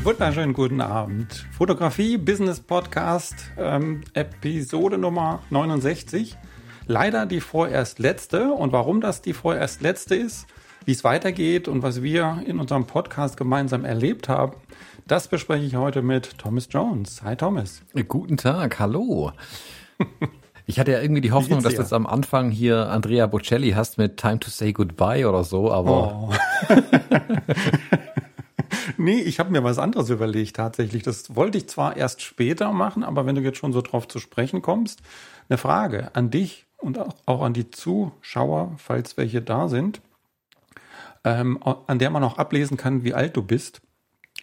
Einen wunderschönen guten Abend. Fotografie Business Podcast, ähm, Episode Nummer 69. Leider die vorerst letzte. Und warum das die vorerst letzte ist, wie es weitergeht und was wir in unserem Podcast gemeinsam erlebt haben, das bespreche ich heute mit Thomas Jones. Hi Thomas. Guten Tag, hallo. Ich hatte ja irgendwie die Hoffnung, dass du jetzt am Anfang hier Andrea Bocelli hast mit Time to Say Goodbye oder so, aber. Oh. nee, ich habe mir was anderes überlegt tatsächlich. Das wollte ich zwar erst später machen, aber wenn du jetzt schon so drauf zu sprechen kommst, eine Frage an dich und auch an die Zuschauer, falls welche da sind, ähm, an der man auch ablesen kann, wie alt du bist.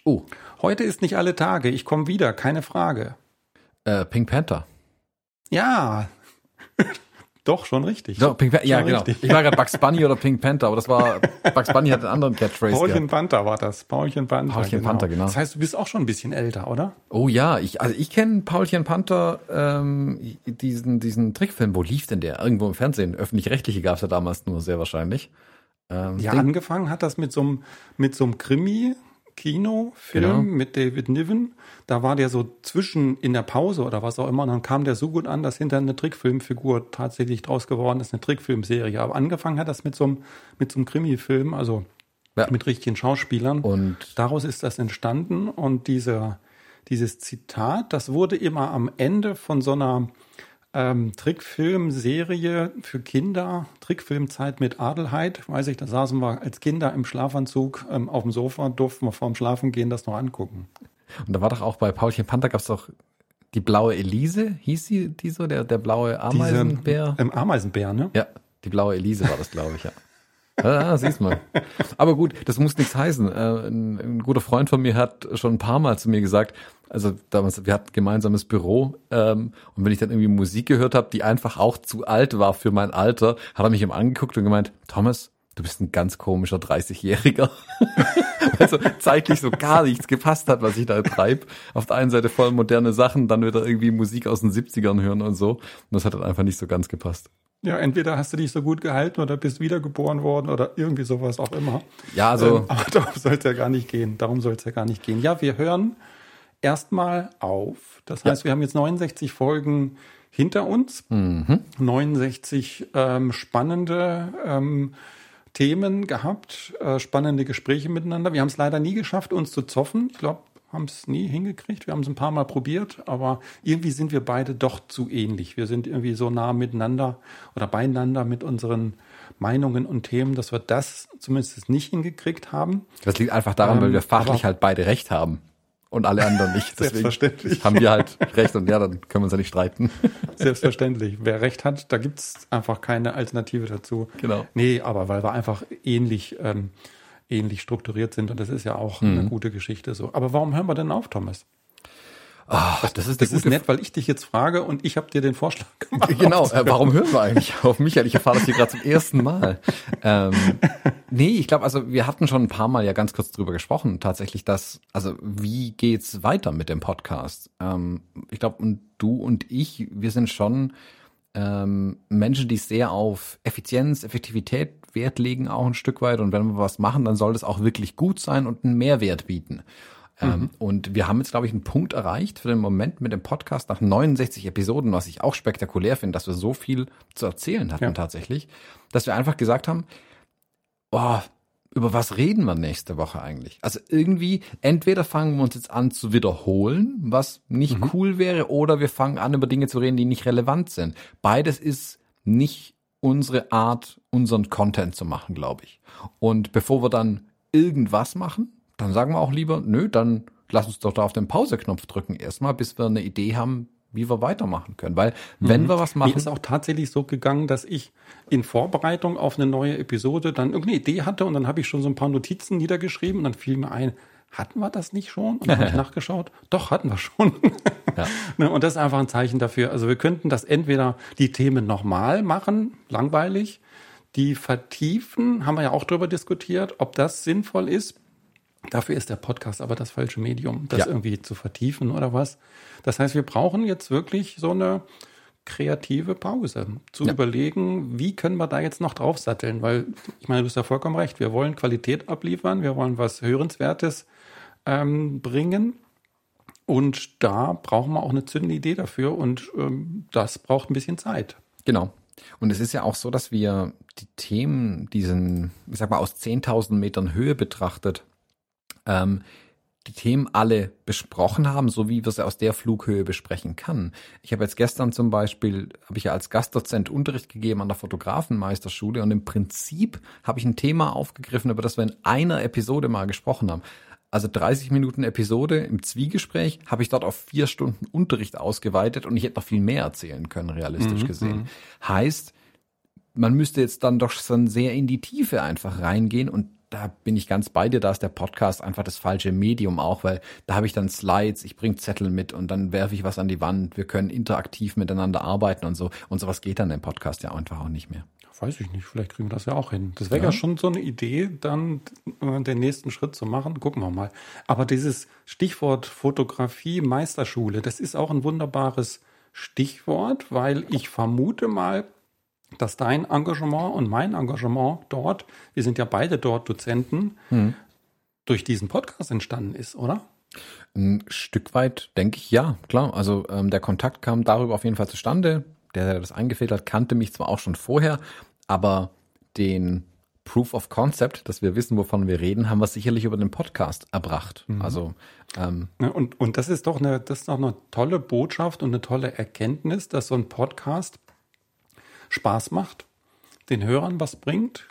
Oh. Heute ist nicht alle Tage. Ich komme wieder, keine Frage. Äh, Pink Panther. Ja, doch, schon richtig. Doch, Pink ja, genau. Richtig. Ich war gerade Bugs Bunny oder Pink Panther, aber das war, Bugs Bunny hat einen anderen Catchphrase. Paulchen gehabt. Panther war das. Paulchen Panther. Paulchen genau. Panther, genau. Das heißt, du bist auch schon ein bisschen älter, oder? Oh ja, ich, also ich kenne Paulchen Panther, ähm, diesen, diesen Trickfilm. Wo lief denn der? Irgendwo im Fernsehen. Öffentlich-rechtliche gab es ja damals nur sehr wahrscheinlich. Ähm, ja, angefangen hat das mit so einem, mit so einem Krimi, Kinofilm genau. mit David Niven. Da war der so zwischen in der Pause oder was auch immer. Und dann kam der so gut an, dass hinter eine Trickfilmfigur tatsächlich draus geworden ist, eine Trickfilmserie. Aber angefangen hat das mit so einem, mit so einem Krimi-Film, also ja. mit richtigen Schauspielern. Und daraus ist das entstanden. Und dieser, dieses Zitat, das wurde immer am Ende von so einer ähm, Trickfilmserie für Kinder, Trickfilmzeit mit Adelheid, weiß ich, da saßen wir als Kinder im Schlafanzug ähm, auf dem Sofa, durften wir vorm Schlafen gehen das noch angucken. Und da war doch auch bei Paulchen Panther gab es doch die blaue Elise, hieß sie die so, der, der blaue Ameisenbär? Diese, ähm, Ameisenbär, ne? Ja, die blaue Elise war das, glaube ich, ja. Ah, siehst mal. Aber gut, das muss nichts heißen. Äh, ein, ein, guter Freund von mir hat schon ein paar Mal zu mir gesagt, also damals, wir hatten gemeinsames Büro ähm, und wenn ich dann irgendwie Musik gehört habe, die einfach auch zu alt war für mein Alter, hat er mich immer angeguckt und gemeint, Thomas, du bist ein ganz komischer 30-Jähriger. also zeitlich so gar nichts gepasst hat, was ich da treibe. Auf der einen Seite voll moderne Sachen, dann wieder irgendwie Musik aus den 70ern hören und so. Und das hat dann einfach nicht so ganz gepasst. Ja, entweder hast du dich so gut gehalten oder bist wiedergeboren worden oder irgendwie sowas auch immer. Ja, also. Ähm, aber darum soll es ja gar nicht gehen. Darum soll es ja gar nicht gehen. Ja, wir hören erstmal auf. Das heißt, ja. wir haben jetzt 69 Folgen hinter uns. Mhm. 69 ähm, spannende ähm, Themen gehabt, äh, spannende Gespräche miteinander. Wir haben es leider nie geschafft, uns zu zoffen. Ich glaube, haben es nie hingekriegt. Wir haben es ein paar Mal probiert, aber irgendwie sind wir beide doch zu ähnlich. Wir sind irgendwie so nah miteinander oder beieinander mit unseren Meinungen und Themen, dass wir das zumindest nicht hingekriegt haben. Das liegt einfach daran, ähm, weil wir fachlich halt beide recht haben und alle anderen nicht. Selbstverständlich. haben wir halt recht und ja, dann können wir uns ja nicht streiten. Selbstverständlich. Wer recht hat, da gibt's einfach keine Alternative dazu. Genau. Nee, aber weil wir einfach ähnlich ähm, ähnlich strukturiert sind und das ist ja auch mhm. eine gute Geschichte so. Aber warum hören wir denn auf, Thomas? Ach, das ist, das ist nett, weil ich dich jetzt frage und ich habe dir den Vorschlag gemacht. Genau, äh, warum hören wir eigentlich auf Michael? Ich erfahre das hier gerade zum ersten Mal. Ähm, nee, ich glaube, also wir hatten schon ein paar Mal ja ganz kurz drüber gesprochen, tatsächlich, dass, also wie geht's weiter mit dem Podcast? Ähm, ich glaube, und du und ich, wir sind schon ähm, Menschen, die sehr auf Effizienz, Effektivität Wert legen, auch ein Stück weit. Und wenn wir was machen, dann soll das auch wirklich gut sein und einen Mehrwert bieten. Ähm, mhm. Und wir haben jetzt, glaube ich, einen Punkt erreicht für den Moment mit dem Podcast nach 69 Episoden, was ich auch spektakulär finde, dass wir so viel zu erzählen hatten ja. tatsächlich, dass wir einfach gesagt haben, oh, über was reden wir nächste Woche eigentlich? Also irgendwie, entweder fangen wir uns jetzt an zu wiederholen, was nicht mhm. cool wäre, oder wir fangen an, über Dinge zu reden, die nicht relevant sind. Beides ist nicht unsere Art, unseren Content zu machen, glaube ich. Und bevor wir dann irgendwas machen, dann sagen wir auch lieber, nö, dann lass uns doch da auf den Pause-Knopf drücken erstmal, bis wir eine Idee haben, wie wir weitermachen können. Weil wenn mhm. wir was machen. Mir ist auch tatsächlich so gegangen, dass ich in Vorbereitung auf eine neue Episode dann irgendeine Idee hatte und dann habe ich schon so ein paar Notizen niedergeschrieben und dann fiel mir ein, hatten wir das nicht schon? Und dann habe ich nachgeschaut. Doch, hatten wir schon. ja. Ne, und das ist einfach ein Zeichen dafür. Also wir könnten das entweder die Themen nochmal machen, langweilig, die vertiefen, haben wir ja auch darüber diskutiert, ob das sinnvoll ist. Dafür ist der Podcast aber das falsche Medium, das ja. irgendwie zu vertiefen oder was. Das heißt, wir brauchen jetzt wirklich so eine kreative Pause, zu ja. überlegen, wie können wir da jetzt noch draufsatteln, weil ich meine, du hast ja vollkommen recht, wir wollen Qualität abliefern, wir wollen was Hörenswertes ähm, bringen. Und da brauchen wir auch eine zündende Idee dafür und ähm, das braucht ein bisschen Zeit. Genau. Und es ist ja auch so, dass wir die Themen, diesen, ich sag mal, aus 10.000 Metern Höhe betrachtet, ähm, die Themen alle besprochen haben, so wie wir sie aus der Flughöhe besprechen kann. Ich habe jetzt gestern zum Beispiel, habe ich ja als Gastdozent Unterricht gegeben an der Fotografenmeisterschule und im Prinzip habe ich ein Thema aufgegriffen, über das wir in einer Episode mal gesprochen haben. Also 30 Minuten Episode im Zwiegespräch habe ich dort auf vier Stunden Unterricht ausgeweitet und ich hätte noch viel mehr erzählen können, realistisch mhm, gesehen. Mhm. Heißt, man müsste jetzt dann doch schon sehr in die Tiefe einfach reingehen und da bin ich ganz bei dir, da ist der Podcast einfach das falsche Medium auch, weil da habe ich dann Slides, ich bringe Zettel mit und dann werfe ich was an die Wand, wir können interaktiv miteinander arbeiten und so. Und sowas geht dann im Podcast ja einfach auch nicht mehr. Weiß ich nicht, vielleicht kriegen wir das ja auch hin. Das wäre ja. ja schon so eine Idee, dann äh, den nächsten Schritt zu machen. Gucken wir mal. Aber dieses Stichwort Fotografie, Meisterschule, das ist auch ein wunderbares Stichwort, weil ich vermute mal, dass dein Engagement und mein Engagement dort, wir sind ja beide dort Dozenten, hm. durch diesen Podcast entstanden ist, oder? Ein Stück weit denke ich ja, klar. Also ähm, der Kontakt kam darüber auf jeden Fall zustande. Der, der das eingefehlt hat, kannte mich zwar auch schon vorher, aber den Proof of Concept, dass wir wissen, wovon wir reden, haben wir sicherlich über den Podcast erbracht. Mhm. Also ähm, und, und das ist doch eine, das ist doch eine tolle Botschaft und eine tolle Erkenntnis, dass so ein Podcast Spaß macht, den Hörern was bringt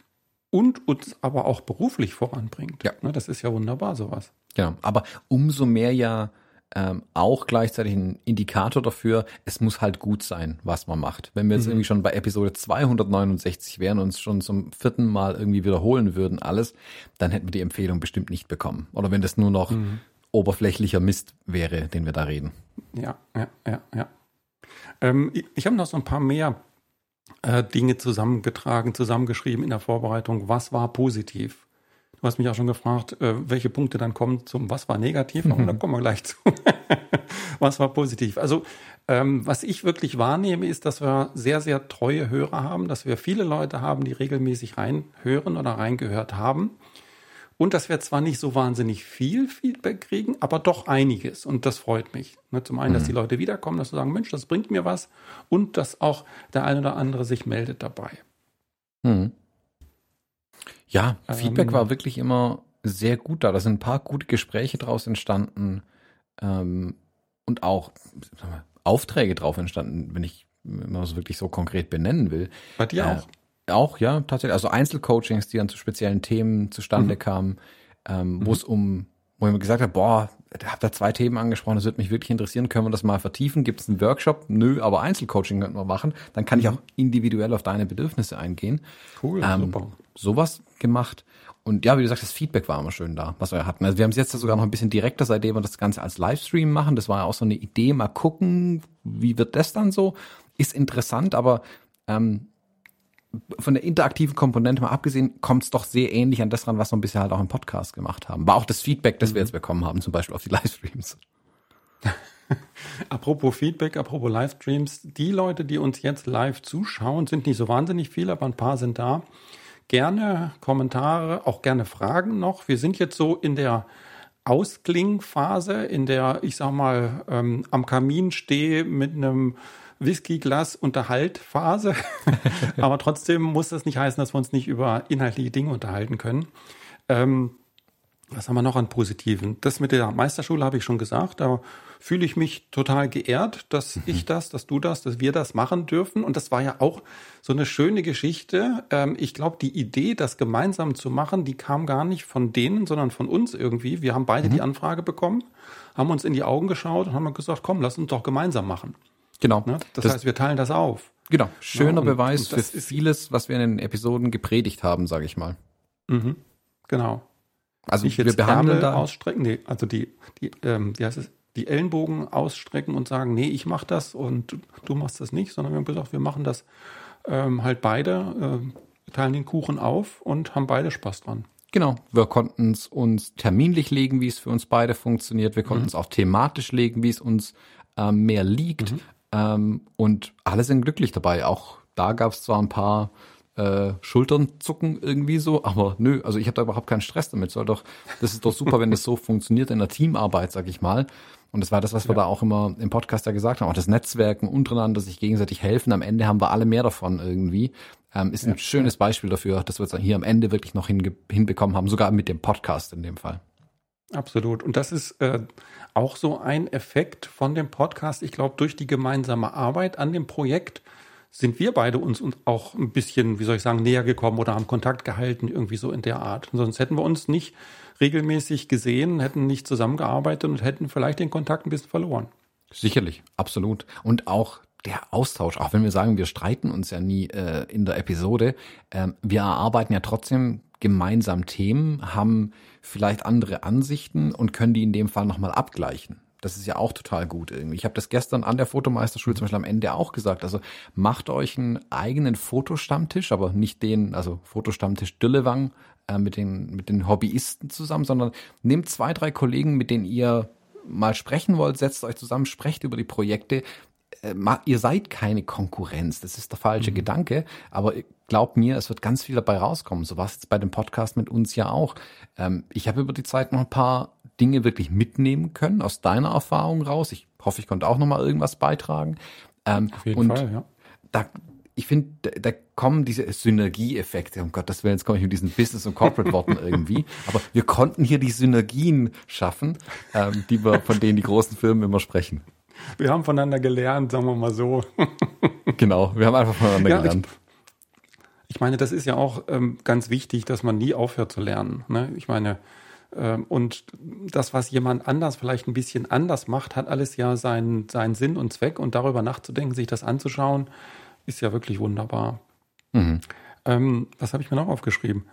und uns aber auch beruflich voranbringt. Ja. Ne, das ist ja wunderbar, sowas. Ja, aber umso mehr ja ähm, auch gleichzeitig ein Indikator dafür, es muss halt gut sein, was man macht. Wenn wir jetzt mhm. irgendwie schon bei Episode 269 wären und uns schon zum vierten Mal irgendwie wiederholen würden, alles, dann hätten wir die Empfehlung bestimmt nicht bekommen. Oder wenn das nur noch mhm. oberflächlicher Mist wäre, den wir da reden. Ja, ja, ja, ja. Ähm, ich, ich habe noch so ein paar mehr äh, Dinge zusammengetragen, zusammengeschrieben in der Vorbereitung. Was war positiv? Du hast mich auch schon gefragt, äh, welche Punkte dann kommen zum Was war negativ, aber mhm. da kommen wir gleich zu. was war positiv? Also ähm, was ich wirklich wahrnehme, ist, dass wir sehr, sehr treue Hörer haben, dass wir viele Leute haben, die regelmäßig reinhören oder reingehört haben. Und dass wir zwar nicht so wahnsinnig viel Feedback kriegen, aber doch einiges. Und das freut mich. Ne, zum einen, dass mhm. die Leute wiederkommen, dass sie sagen, Mensch, das bringt mir was. Und dass auch der eine oder andere sich meldet dabei. Mhm. Ja, Feedback ähm, war wirklich immer sehr gut da. Da sind ein paar gute Gespräche draus entstanden ähm, und auch wir, Aufträge drauf entstanden, wenn ich das wirklich so konkret benennen will. Bei dir äh, auch? Auch, ja, tatsächlich. Also Einzelcoachings, die dann zu speziellen Themen zustande mhm. kamen, ähm, wo mhm. es um, wo ich mir gesagt habe, boah, habt da zwei Themen angesprochen, das würde mich wirklich interessieren, können wir das mal vertiefen? Gibt es einen Workshop? Nö, aber Einzelcoaching könnten wir machen. Dann kann ich auch individuell auf deine Bedürfnisse eingehen. Cool, ähm, super. Sowas gemacht. Und ja, wie du sagst, das Feedback war immer schön da, was wir hatten. Also wir haben es jetzt sogar noch ein bisschen direkter, seitdem wir das Ganze als Livestream machen. Das war ja auch so eine Idee, mal gucken, wie wird das dann so? Ist interessant, aber ähm, von der interaktiven Komponente mal abgesehen, kommt es doch sehr ähnlich an das ran, was wir bisher halt auch im Podcast gemacht haben. War auch das Feedback, das mhm. wir jetzt bekommen haben, zum Beispiel auf die Livestreams. apropos Feedback, apropos Livestreams, die Leute, die uns jetzt live zuschauen, sind nicht so wahnsinnig viele, aber ein paar sind da. Gerne Kommentare, auch gerne Fragen noch. Wir sind jetzt so in der Ausklingphase, in der ich sag mal ähm, am Kamin stehe mit einem Whisky-Glas Unterhaltphase. Aber trotzdem muss das nicht heißen, dass wir uns nicht über inhaltliche Dinge unterhalten können. Ähm, was haben wir noch an Positiven? Das mit der Meisterschule habe ich schon gesagt. Da fühle ich mich total geehrt, dass mhm. ich das, dass du das, dass wir das machen dürfen. Und das war ja auch so eine schöne Geschichte. Ähm, ich glaube, die Idee, das gemeinsam zu machen, die kam gar nicht von denen, sondern von uns irgendwie. Wir haben beide mhm. die Anfrage bekommen, haben uns in die Augen geschaut und haben gesagt, komm, lass uns doch gemeinsam machen. Genau. Ne? Das, das, heißt, wir teilen das auf. Genau. Schöner ja, und, Beweis und für vieles, was wir in den Episoden gepredigt haben, sage ich mal. Mhm. Genau. Also Nicht wir behandeln da ausstrecken, nee, also die, die, ähm, wie heißt es, die Ellenbogen ausstrecken und sagen, nee, ich mach das und du, du machst das nicht, sondern wir haben gesagt, wir machen das ähm, halt beide, äh, teilen den Kuchen auf und haben beide Spaß dran. Genau, wir konnten es uns terminlich legen, wie es für uns beide funktioniert. Wir konnten mhm. es auch thematisch legen, wie es uns äh, mehr liegt. Mhm. Ähm, und alle sind glücklich dabei. Auch da gab es zwar ein paar äh, Schultern zucken irgendwie so, aber nö, also ich habe da überhaupt keinen Stress damit. Soll doch, das ist doch super, wenn das so funktioniert in der Teamarbeit, sag ich mal. Und das war das, was ja. wir da auch immer im Podcast ja gesagt haben, auch das Netzwerken untereinander, sich gegenseitig helfen. Am Ende haben wir alle mehr davon irgendwie. Ähm, ist ja. ein schönes Beispiel dafür, dass wir es hier am Ende wirklich noch hinbekommen haben, sogar mit dem Podcast in dem Fall. Absolut. Und das ist äh, auch so ein Effekt von dem Podcast. Ich glaube, durch die gemeinsame Arbeit an dem Projekt sind wir beide uns, auch ein bisschen, wie soll ich sagen, näher gekommen oder haben Kontakt gehalten, irgendwie so in der Art. Sonst hätten wir uns nicht regelmäßig gesehen, hätten nicht zusammengearbeitet und hätten vielleicht den Kontakt ein bisschen verloren. Sicherlich, absolut. Und auch der Austausch, auch wenn wir sagen, wir streiten uns ja nie äh, in der Episode, äh, wir erarbeiten ja trotzdem gemeinsam Themen, haben vielleicht andere Ansichten und können die in dem Fall nochmal abgleichen. Das ist ja auch total gut irgendwie. Ich habe das gestern an der Fotomeisterschule zum Beispiel am Ende auch gesagt. Also macht euch einen eigenen Fotostammtisch, aber nicht den, also Fotostammtisch Düllewang äh, mit, den, mit den Hobbyisten zusammen, sondern nehmt zwei, drei Kollegen, mit denen ihr mal sprechen wollt, setzt euch zusammen, sprecht über die Projekte, äh, ihr seid keine Konkurrenz, das ist der falsche mhm. Gedanke, aber glaubt mir, es wird ganz viel dabei rauskommen. So war es jetzt bei dem Podcast mit uns ja auch. Ähm, ich habe über die Zeit noch ein paar Dinge wirklich mitnehmen können, aus deiner Erfahrung raus. Ich hoffe, ich konnte auch noch mal irgendwas beitragen. Ähm, Auf jeden und Fall, ja. Da, ich finde, da, da kommen diese Synergieeffekte. Um Gottes Willen, jetzt komme ich mit diesen Business- und Corporate-Worten irgendwie. Aber wir konnten hier die Synergien schaffen, ähm, die wir, von denen die großen Firmen immer sprechen. Wir haben voneinander gelernt, sagen wir mal so. genau, wir haben einfach voneinander ja, gelernt. Ich, ich, meine, das ist ja auch ähm, ganz wichtig, dass man nie aufhört zu lernen. Ne? Ich meine, ähm, und das, was jemand anders vielleicht ein bisschen anders macht, hat alles ja seinen, seinen Sinn und Zweck. Und darüber nachzudenken, sich das anzuschauen, ist ja wirklich wunderbar. Mhm. Ähm, was habe ich mir noch aufgeschrieben?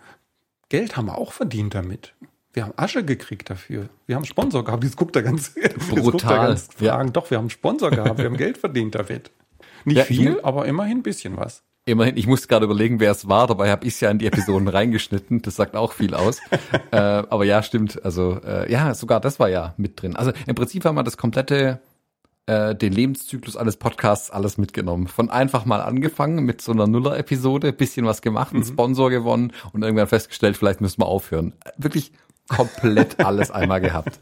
Geld haben wir auch verdient damit. Wir haben Asche gekriegt dafür. Wir haben Sponsor gehabt. Jetzt guckt er ganz, brutal. Er ganz fragen. Ja. Doch, wir haben Sponsor gehabt. Wir haben Geld verdient damit. Nicht ja, viel, aber immerhin ein bisschen was. Immerhin, ich musste gerade überlegen, wer es war, dabei habe ich es ja in die Episoden reingeschnitten. Das sagt auch viel aus. äh, aber ja, stimmt. Also äh, ja, sogar das war ja mit drin. Also im Prinzip haben wir das komplette, äh, den Lebenszyklus eines Podcasts alles mitgenommen. Von einfach mal angefangen mit so einer Nuller-Episode, bisschen was gemacht, einen mhm. Sponsor gewonnen und irgendwann festgestellt, vielleicht müssen wir aufhören. Wirklich komplett alles einmal gehabt.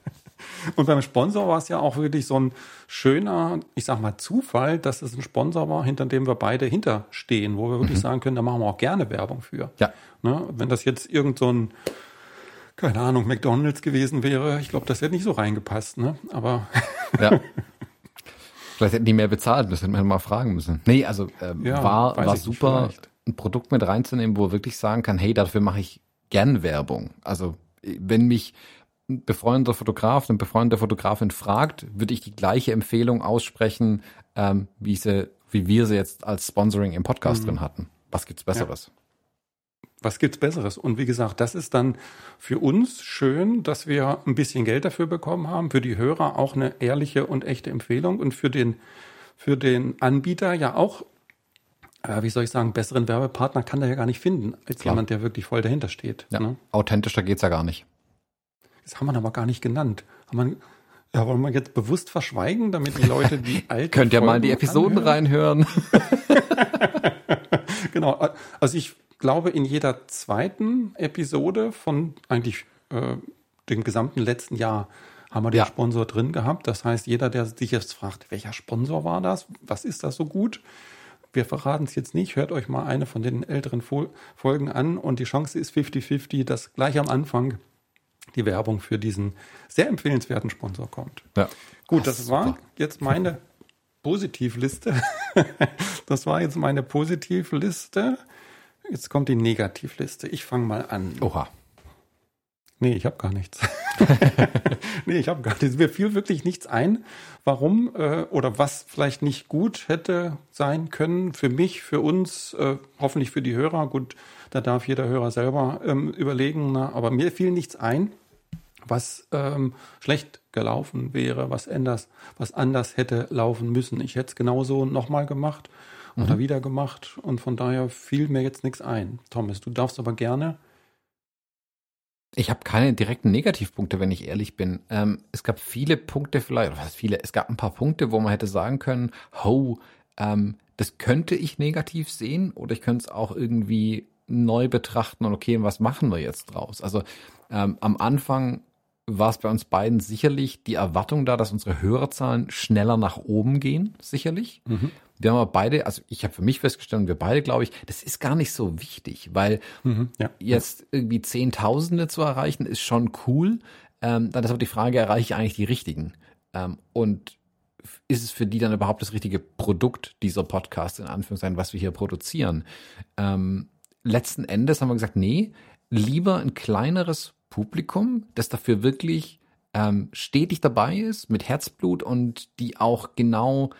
Und beim Sponsor war es ja auch wirklich so ein schöner, ich sag mal, Zufall, dass es ein Sponsor war, hinter dem wir beide hinterstehen, wo wir wirklich mhm. sagen können, da machen wir auch gerne Werbung für. Ja. Ne? Wenn das jetzt irgend so ein, keine Ahnung, McDonalds gewesen wäre, ich glaube, das hätte nicht so reingepasst, ne? Aber. ja. Vielleicht hätten die mehr bezahlt müssen, hätten wir mal fragen müssen. Nee, also äh, ja, war, war super, ein Produkt mit reinzunehmen, wo er wirklich sagen kann, hey, dafür mache ich gern Werbung. Also wenn mich ein befreundeter Fotograf, eine befreundete Fotografin fragt, würde ich die gleiche Empfehlung aussprechen, ähm, wie, sie, wie wir sie jetzt als Sponsoring im Podcast mhm. drin hatten. Was gibt's Besseres? Ja. Was gibt's Besseres? Und wie gesagt, das ist dann für uns schön, dass wir ein bisschen Geld dafür bekommen haben. Für die Hörer auch eine ehrliche und echte Empfehlung und für den, für den Anbieter ja auch äh, wie soll ich sagen, besseren Werbepartner kann er ja gar nicht finden, als Klar. jemand, der wirklich voll dahinter steht. Ja. Ne? Authentischer geht's ja gar nicht. Das haben wir aber gar nicht genannt. Haben wir, ja, wollen wir jetzt bewusst verschweigen, damit die Leute die alten Könnt ihr mal in die Episoden anhören? reinhören. genau. Also ich glaube, in jeder zweiten Episode von eigentlich äh, dem gesamten letzten Jahr haben wir den ja. Sponsor drin gehabt. Das heißt, jeder, der sich jetzt fragt, welcher Sponsor war das? Was ist das so gut? Wir verraten es jetzt nicht. Hört euch mal eine von den älteren Folgen an und die Chance ist 50-50, dass gleich am Anfang die Werbung für diesen sehr empfehlenswerten Sponsor kommt. Ja. Gut, das, das war super. jetzt meine Positivliste. das war jetzt meine Positivliste. Jetzt kommt die Negativliste. Ich fange mal an. Oha. Nee, ich habe gar nichts. nee, ich habe gar nichts. Mir fiel wirklich nichts ein, warum äh, oder was vielleicht nicht gut hätte sein können für mich, für uns, äh, hoffentlich für die Hörer. Gut, da darf jeder Hörer selber ähm, überlegen. Na, aber mir fiel nichts ein, was ähm, schlecht gelaufen wäre, was anders, was anders hätte laufen müssen. Ich hätte es genauso nochmal gemacht oder mhm. wieder gemacht und von daher fiel mir jetzt nichts ein. Thomas, du darfst aber gerne ich habe keine direkten Negativpunkte, wenn ich ehrlich bin. Ähm, es gab viele Punkte vielleicht, oder was viele, es gab ein paar Punkte, wo man hätte sagen können, ho, ähm, das könnte ich negativ sehen oder ich könnte es auch irgendwie neu betrachten und okay, was machen wir jetzt draus? Also ähm, am Anfang war es bei uns beiden sicherlich die Erwartung da, dass unsere Hörerzahlen schneller nach oben gehen, sicherlich. Mhm. Wir haben aber beide, also ich habe für mich festgestellt und wir beide, glaube ich, das ist gar nicht so wichtig, weil mhm, ja. jetzt irgendwie Zehntausende zu erreichen, ist schon cool. Ähm, dann ist aber die Frage, erreiche ich eigentlich die richtigen? Ähm, und ist es für die dann überhaupt das richtige Produkt dieser Podcast, in Anführungszeichen, was wir hier produzieren? Ähm, letzten Endes haben wir gesagt, nee, lieber ein kleineres Publikum, das dafür wirklich ähm, stetig dabei ist, mit Herzblut und die auch genau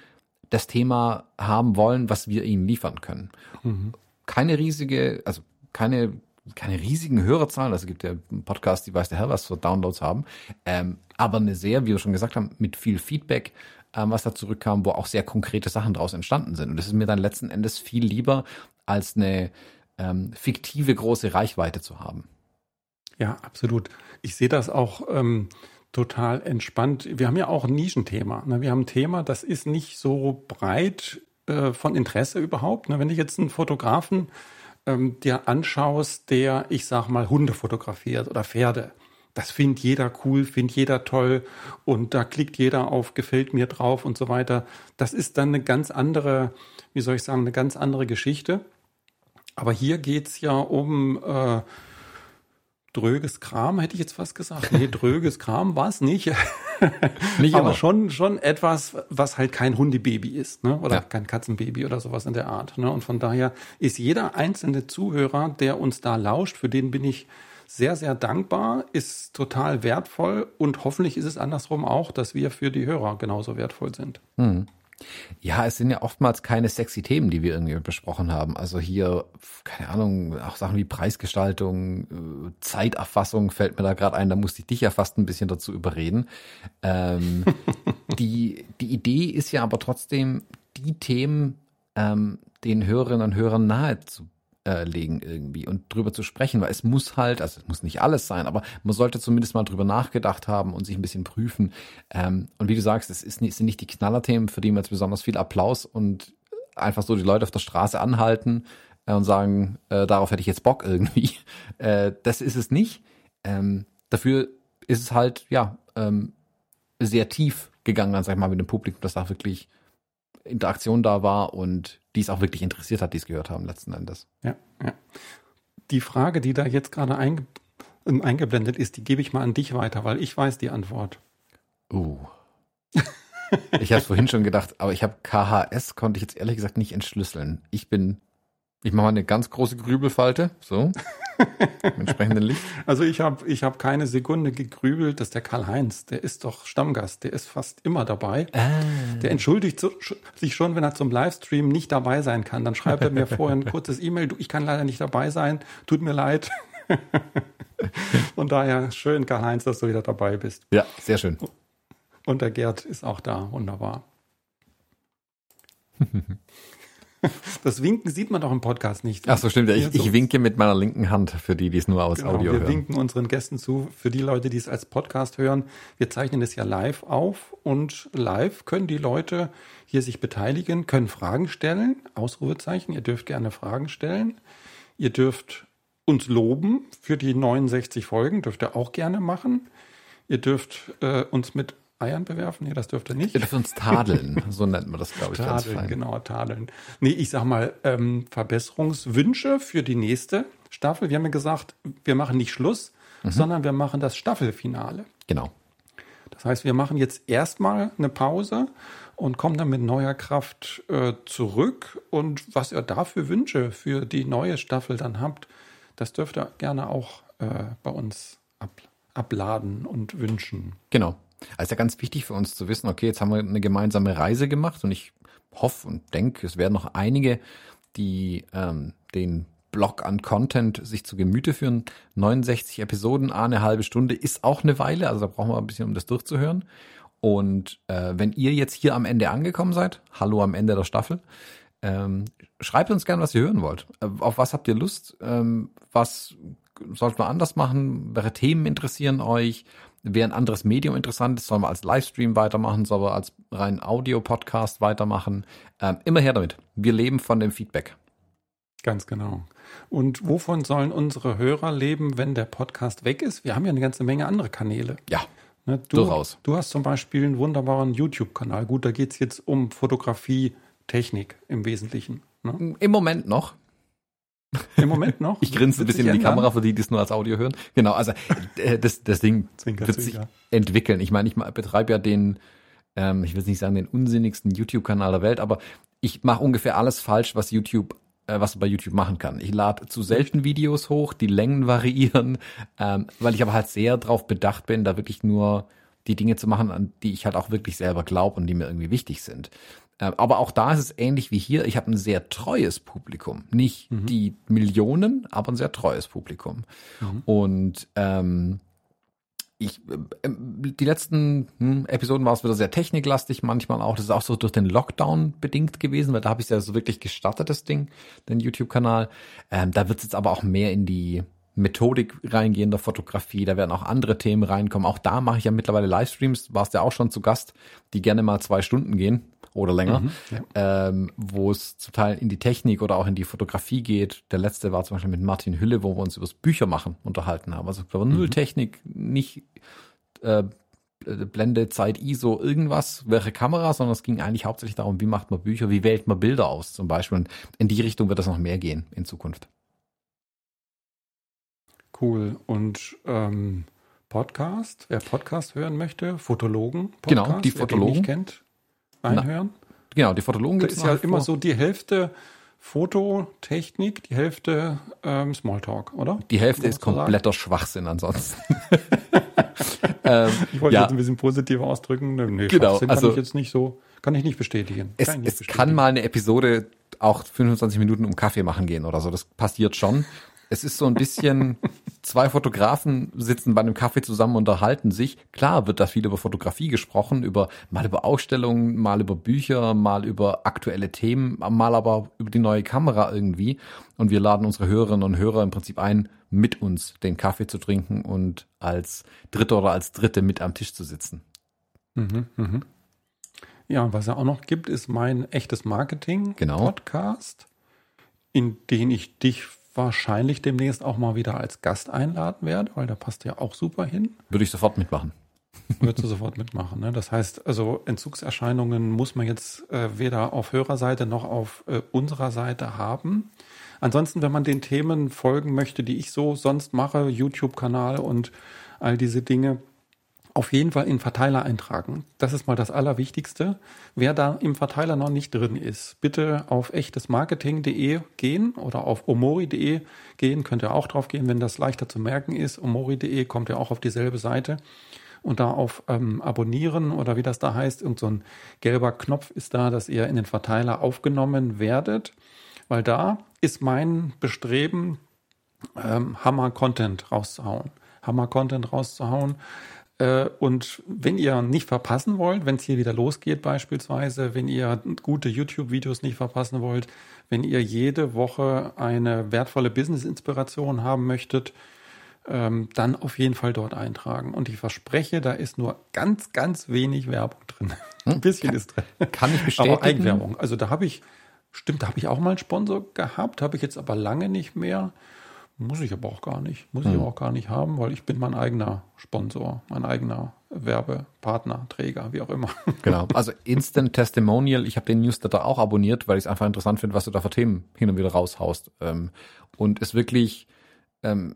das Thema haben wollen, was wir ihnen liefern können. Mhm. Keine riesige, also keine keine riesigen Hörerzahlen, also es gibt ja Podcasts, die weiß der Herr was für Downloads haben, ähm, aber eine sehr, wie wir schon gesagt haben, mit viel Feedback, ähm, was da zurückkam, wo auch sehr konkrete Sachen daraus entstanden sind. Und das ist mir dann letzten Endes viel lieber, als eine ähm, fiktive große Reichweite zu haben. Ja, absolut. Ich sehe das auch ähm, total entspannt. Wir haben ja auch ein Nischenthema. Ne? Wir haben ein Thema, das ist nicht so breit äh, von Interesse überhaupt. Ne? Wenn ich jetzt einen Fotografen ähm, dir anschaust, der, ich sag mal, Hunde fotografiert oder Pferde, das findet jeder cool, findet jeder toll und da klickt jeder auf gefällt mir drauf und so weiter. Das ist dann eine ganz andere, wie soll ich sagen, eine ganz andere Geschichte. Aber hier geht's ja um äh, dröges Kram, hätte ich jetzt fast gesagt. Nee, dröges Kram war es nicht. nicht aber schon, schon etwas, was halt kein Hundebaby ist, ne? Oder ja. kein Katzenbaby oder sowas in der Art. Ne? Und von daher ist jeder einzelne Zuhörer, der uns da lauscht, für den bin ich sehr, sehr dankbar, ist total wertvoll und hoffentlich ist es andersrum auch, dass wir für die Hörer genauso wertvoll sind. Hm. Ja, es sind ja oftmals keine sexy Themen, die wir irgendwie besprochen haben. Also hier, keine Ahnung, auch Sachen wie Preisgestaltung, äh, Zeiterfassung fällt mir da gerade ein, da musste ich dich ja fast ein bisschen dazu überreden. Ähm, die, die Idee ist ja aber trotzdem, die Themen ähm, den Hörerinnen und Hörern nahe zu äh, legen irgendwie und drüber zu sprechen, weil es muss halt, also es muss nicht alles sein, aber man sollte zumindest mal drüber nachgedacht haben und sich ein bisschen prüfen. Ähm, und wie du sagst, es ist nicht, sind nicht die Knallerthemen, für die man jetzt besonders viel Applaus und einfach so die Leute auf der Straße anhalten äh, und sagen, äh, darauf hätte ich jetzt Bock irgendwie. Äh, das ist es nicht. Ähm, dafür ist es halt, ja, ähm, sehr tief gegangen, dann sag ich mal, mit dem Publikum, das da wirklich Interaktion da war und die es auch wirklich interessiert hat, die es gehört haben letzten Endes. Ja, ja. Die Frage, die da jetzt gerade einge eingeblendet ist, die gebe ich mal an dich weiter, weil ich weiß die Antwort. Uh. ich habe vorhin schon gedacht, aber ich habe KHS konnte ich jetzt ehrlich gesagt nicht entschlüsseln. Ich bin ich mache mal eine ganz große Grübelfalte, so. Im entsprechenden Licht. Also ich habe ich hab keine Sekunde gegrübelt, dass der Karl-Heinz, der ist doch Stammgast, der ist fast immer dabei. Ah. Der entschuldigt sich schon, wenn er zum Livestream nicht dabei sein kann. Dann schreibt er mir vorher ein kurzes E-Mail, du, ich kann leider nicht dabei sein, tut mir leid. Von daher schön, Karl-Heinz, dass du wieder dabei bist. Ja, sehr schön. Und der Gerd ist auch da, wunderbar. Das Winken sieht man doch im Podcast nicht. Ach so, stimmt. Ich, ich winke mit meiner linken Hand für die, die es nur aus genau, Audio wir hören. Wir winken unseren Gästen zu. Für die Leute, die es als Podcast hören, wir zeichnen es ja live auf und live können die Leute hier sich beteiligen, können Fragen stellen. Ausrufezeichen. Ihr dürft gerne Fragen stellen. Ihr dürft uns loben für die 69 Folgen, dürft ihr auch gerne machen. Ihr dürft äh, uns mit Eiern bewerfen? Nee, das dürfte nicht. Ihr dürft uns tadeln, so nennt man das, glaube ich. Tadeln, ganz genau, tadeln. Nee, ich sag mal, ähm, Verbesserungswünsche für die nächste Staffel. Wir haben ja gesagt, wir machen nicht Schluss, mhm. sondern wir machen das Staffelfinale. Genau. Das heißt, wir machen jetzt erstmal eine Pause und kommen dann mit neuer Kraft äh, zurück. Und was ihr dafür Wünsche für die neue Staffel dann habt, das dürft ihr gerne auch äh, bei uns ab, abladen und wünschen. Genau. Also ist ja ganz wichtig für uns zu wissen, okay, jetzt haben wir eine gemeinsame Reise gemacht und ich hoffe und denke, es werden noch einige, die ähm, den Blog an Content sich zu Gemüte führen. 69 Episoden, eine halbe Stunde ist auch eine Weile, also da brauchen wir ein bisschen, um das durchzuhören. Und äh, wenn ihr jetzt hier am Ende angekommen seid, hallo am Ende der Staffel, ähm, schreibt uns gerne, was ihr hören wollt. Äh, auf was habt ihr Lust? Ähm, was sollten wir anders machen? Welche Themen interessieren euch? Wer ein anderes Medium interessant ist, soll man als Livestream weitermachen, soll man als rein Audio-Podcast weitermachen. Ähm, immer her damit. Wir leben von dem Feedback. Ganz genau. Und wovon sollen unsere Hörer leben, wenn der Podcast weg ist? Wir haben ja eine ganze Menge andere Kanäle. Ja. Ne, du, durchaus. Du hast zum Beispiel einen wunderbaren YouTube-Kanal. Gut, da geht es jetzt um Fotografie, Technik im Wesentlichen. Ne? Im Moment noch. Im Moment noch? Ich grinse ein bisschen in die Kamera, für die, die es nur als Audio hören. Genau, also äh, das, das Ding zwinker, wird zwinker. sich entwickeln. Ich meine, ich betreibe ja den, ähm, ich will nicht sagen den unsinnigsten YouTube-Kanal der Welt, aber ich mache ungefähr alles falsch, was YouTube äh, was bei YouTube machen kann. Ich lade zu selten Videos hoch, die Längen variieren, ähm, weil ich aber halt sehr darauf bedacht bin, da wirklich nur die Dinge zu machen, an die ich halt auch wirklich selber glaube und die mir irgendwie wichtig sind. Äh, aber auch da ist es ähnlich wie hier. Ich habe ein sehr treues Publikum. Nicht mhm. die Millionen, aber ein sehr treues Publikum. Mhm. Und ähm, ich, äh, die letzten hm, Episoden war es wieder sehr techniklastig, manchmal auch. Das ist auch so durch den Lockdown bedingt gewesen, weil da habe ich ja so wirklich gestartet, das Ding, den YouTube-Kanal. Ähm, da wird es jetzt aber auch mehr in die Methodik reingehen der Fotografie. Da werden auch andere Themen reinkommen. Auch da mache ich ja mittlerweile Livestreams, warst ja auch schon zu Gast, die gerne mal zwei Stunden gehen oder länger, mhm, ja. ähm, wo es zum Teil in die Technik oder auch in die Fotografie geht. Der letzte war zum Beispiel mit Martin Hülle, wo wir uns über das Büchermachen unterhalten haben. Also aber null mhm. Technik, nicht äh, Blende, Zeit, ISO, irgendwas, welche Kamera, sondern es ging eigentlich hauptsächlich darum, wie macht man Bücher, wie wählt man Bilder aus zum Beispiel. Und in die Richtung wird das noch mehr gehen in Zukunft. Cool. Und ähm, Podcast, wer Podcast hören möchte, Fotologen. -Podcast, genau, die Fotologen. Wer kennt, reinhören. Na, genau, die Fotologen gibt es ja immer so die Hälfte Fototechnik, die Hälfte ähm, Smalltalk, oder? Die Hälfte ist kompletter? Schwachsinn ansonsten. ähm, ich wollte ja. jetzt ein bisschen positiver ausdrücken. Nee, genau, kann also, ich jetzt nicht so, kann ich nicht bestätigen. Es, kann, es bestätigen. kann mal eine Episode auch 25 Minuten um Kaffee machen gehen oder so. Das passiert schon. Es ist so ein bisschen, zwei Fotografen sitzen bei einem Kaffee zusammen, unterhalten sich. Klar wird da viel über Fotografie gesprochen, über mal über Ausstellungen, mal über Bücher, mal über aktuelle Themen, mal aber über die neue Kamera irgendwie. Und wir laden unsere Hörerinnen und Hörer im Prinzip ein, mit uns den Kaffee zu trinken und als Dritte oder als Dritte mit am Tisch zu sitzen. Mhm, mhm. Ja, was es auch noch gibt, ist mein echtes Marketing-Podcast, genau. in den ich dich wahrscheinlich demnächst auch mal wieder als Gast einladen werde, weil da passt ja auch super hin. Würde ich sofort mitmachen. Würdest du sofort mitmachen. Ne? Das heißt, also Entzugserscheinungen muss man jetzt äh, weder auf Hörerseite noch auf äh, unserer Seite haben. Ansonsten, wenn man den Themen folgen möchte, die ich so sonst mache, YouTube-Kanal und all diese Dinge, auf jeden Fall in Verteiler eintragen. Das ist mal das Allerwichtigste. Wer da im Verteiler noch nicht drin ist, bitte auf echtesmarketing.de gehen oder auf omori.de gehen. Könnt ihr auch drauf gehen, wenn das leichter zu merken ist. omori.de kommt ja auch auf dieselbe Seite. Und da auf ähm, Abonnieren oder wie das da heißt, irgend so ein gelber Knopf ist da, dass ihr in den Verteiler aufgenommen werdet. Weil da ist mein Bestreben, ähm, Hammer-Content rauszuhauen. Hammer-Content rauszuhauen und wenn ihr nicht verpassen wollt, wenn es hier wieder losgeht beispielsweise, wenn ihr gute YouTube-Videos nicht verpassen wollt, wenn ihr jede Woche eine wertvolle Business-Inspiration haben möchtet, ähm, dann auf jeden Fall dort eintragen. Und ich verspreche, da ist nur ganz, ganz wenig Werbung drin. Ein bisschen kann, ist drin. Kann ich bestätigen. Aber Eigenwerbung. Also da habe ich, stimmt, da habe ich auch mal einen Sponsor gehabt, habe ich jetzt aber lange nicht mehr. Muss ich aber auch gar nicht. Muss ich hm. aber auch gar nicht haben, weil ich bin mein eigener Sponsor, mein eigener Werbepartner, Träger, wie auch immer. Genau. Also Instant Testimonial. Ich habe den Newsletter auch abonniert, weil ich es einfach interessant finde, was du da für Themen hin und wieder raushaust. Ähm, und ist wirklich ähm,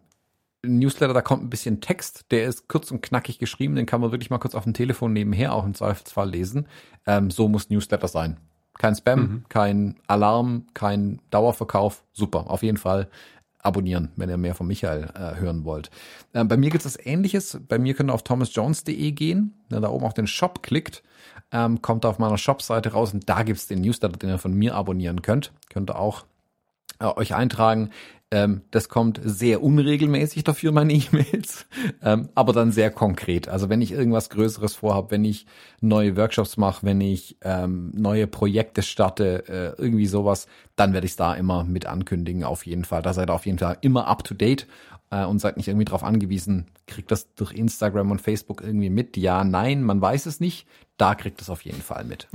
Newsletter, da kommt ein bisschen Text, der ist kurz und knackig geschrieben, den kann man wirklich mal kurz auf dem Telefon nebenher auch im Zweifelsfall lesen. Ähm, so muss Newsletter sein. Kein Spam, mhm. kein Alarm, kein Dauerverkauf. Super, auf jeden Fall abonnieren, wenn ihr mehr von Michael äh, hören wollt. Äh, bei mir gibt es das Ähnliches. Bei mir könnt ihr auf thomasjones.de gehen, wenn ihr da oben auf den Shop klickt, ähm, kommt auf meiner Shop-Seite raus und da gibt es den Newsletter, den ihr von mir abonnieren könnt. Könnt ihr auch äh, euch eintragen. Ähm, das kommt sehr unregelmäßig dafür, meine E-Mails, ähm, aber dann sehr konkret. Also wenn ich irgendwas Größeres vorhabe, wenn ich neue Workshops mache, wenn ich ähm, neue Projekte starte, äh, irgendwie sowas, dann werde ich es da immer mit ankündigen, auf jeden Fall. Da seid ihr auf jeden Fall immer up to date äh, und seid nicht irgendwie darauf angewiesen, kriegt das durch Instagram und Facebook irgendwie mit? Ja, nein, man weiß es nicht. Da kriegt es auf jeden Fall mit.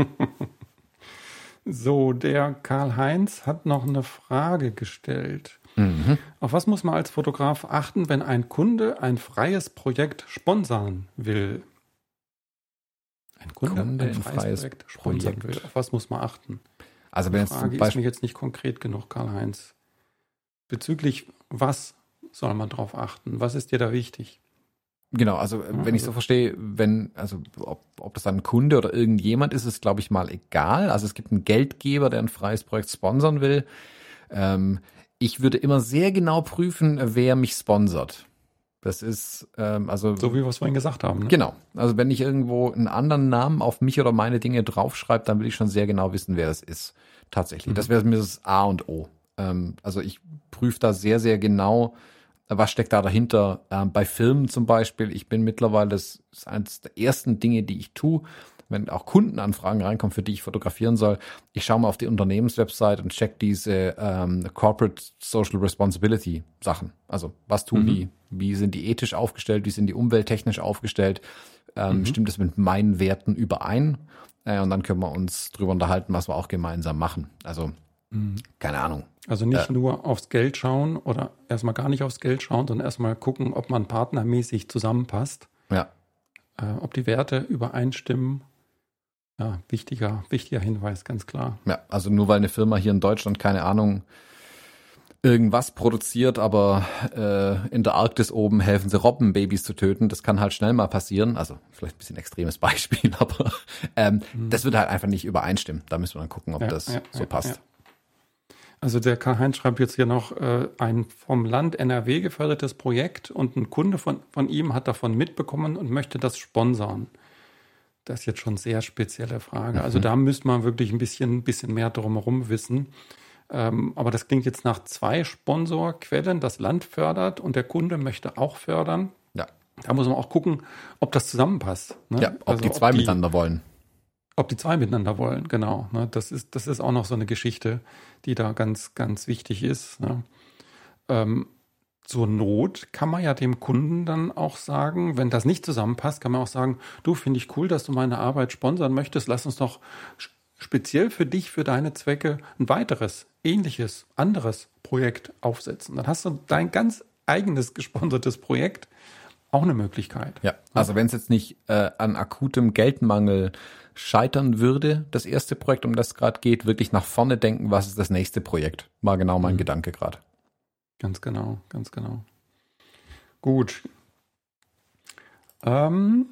so, der Karl-Heinz hat noch eine Frage gestellt. Mhm. Auf was muss man als Fotograf achten, wenn ein Kunde ein freies Projekt sponsern will? Ein Kunde, Kunde ein freies, freies Projekt sponsern Projekt. will. Auf was muss man achten? Also wenn Die Frage jetzt ist mir jetzt nicht konkret genug, Karl-Heinz. Bezüglich was soll man darauf achten? Was ist dir da wichtig? Genau, also ja, wenn ich so verstehe, wenn, also ob, ob das ein Kunde oder irgendjemand ist, ist glaube ich mal egal. Also es gibt einen Geldgeber, der ein freies Projekt sponsern will. Ähm, ich würde immer sehr genau prüfen, wer mich sponsert. Das ist ähm, also so wie wir es vorhin gesagt haben. Ne? Genau. Also wenn ich irgendwo einen anderen Namen auf mich oder meine Dinge draufschreibe, dann will ich schon sehr genau wissen, wer das ist. Tatsächlich. Mhm. Das wäre mir das A und O. Ähm, also ich prüfe da sehr sehr genau, was steckt da dahinter? Ähm, bei Filmen zum Beispiel, ich bin mittlerweile, das ist eines der ersten Dinge, die ich tue, wenn auch Kundenanfragen reinkommen, für die ich fotografieren soll. Ich schaue mal auf die Unternehmenswebsite und check diese ähm, Corporate Social Responsibility Sachen. Also was tun mhm. die? Wie sind die ethisch aufgestellt? Wie sind die umwelttechnisch aufgestellt? Ähm, mhm. Stimmt es mit meinen Werten überein? Äh, und dann können wir uns drüber unterhalten, was wir auch gemeinsam machen. Also mhm. keine Ahnung. Also nicht äh, nur aufs Geld schauen oder erstmal gar nicht aufs Geld schauen, sondern erstmal gucken, ob man partnermäßig zusammenpasst. Ja. Äh, ob die Werte übereinstimmen. Ja, wichtiger, wichtiger Hinweis, ganz klar. Ja, also nur weil eine Firma hier in Deutschland, keine Ahnung, irgendwas produziert, aber äh, in der Arktis oben helfen sie Robbenbabys zu töten. Das kann halt schnell mal passieren. Also vielleicht ein bisschen extremes Beispiel, aber ähm, mhm. das wird halt einfach nicht übereinstimmen. Da müssen wir dann gucken, ob ja, das ja, so passt. Ja, also der Karl-Heinz schreibt jetzt hier noch äh, ein vom Land NRW gefördertes Projekt und ein Kunde von, von ihm hat davon mitbekommen und möchte das sponsern. Das ist jetzt schon eine sehr spezielle Frage. Also mhm. Also da müsste man wirklich ein bisschen, bisschen mehr drumherum wissen. Ähm, aber das klingt jetzt nach zwei Sponsorquellen. Das Land fördert und der Kunde möchte auch fördern. Ja. Da muss man auch gucken, ob das zusammenpasst. Ne? Ja, ob also, die zwei ob die, miteinander wollen. Ob die zwei miteinander wollen, genau. Ne? Das, ist, das ist auch noch so eine Geschichte, die da ganz, ganz wichtig ist. Ne? Ähm, zur Not kann man ja dem Kunden dann auch sagen, wenn das nicht zusammenpasst, kann man auch sagen, du finde ich cool, dass du meine Arbeit sponsern möchtest, lass uns doch speziell für dich, für deine Zwecke ein weiteres, ähnliches, anderes Projekt aufsetzen. Dann hast du dein ganz eigenes gesponsertes Projekt, auch eine Möglichkeit. Ja, also wenn es jetzt nicht äh, an akutem Geldmangel scheitern würde, das erste Projekt, um das es gerade geht, wirklich nach vorne denken, was ist das nächste Projekt? War genau mein mhm. Gedanke gerade. Ganz genau, ganz genau. Gut. Ähm,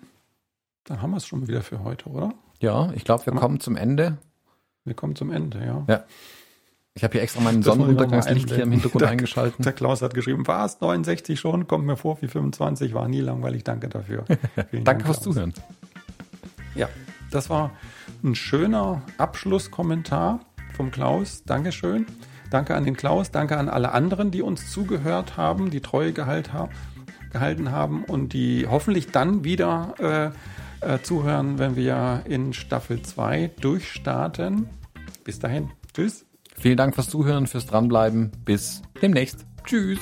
dann haben wir es schon wieder für heute, oder? Ja, ich glaube, wir ja. kommen zum Ende. Wir kommen zum Ende, ja. Ja. Ich habe hier extra meinen Sonnenuntergangslicht hier im Hintergrund der, eingeschaltet. Der Klaus hat geschrieben, was, 69 schon, kommt mir vor wie 25, war nie langweilig, danke dafür. Danke Dank, fürs Zuhören. Ja, das war ein schöner Abschlusskommentar vom Klaus. Dankeschön. Danke an den Klaus, danke an alle anderen, die uns zugehört haben, die Treue gehalt ha gehalten haben und die hoffentlich dann wieder äh, äh, zuhören, wenn wir in Staffel 2 durchstarten. Bis dahin. Tschüss. Vielen Dank fürs Zuhören, fürs Dranbleiben. Bis demnächst. Tschüss.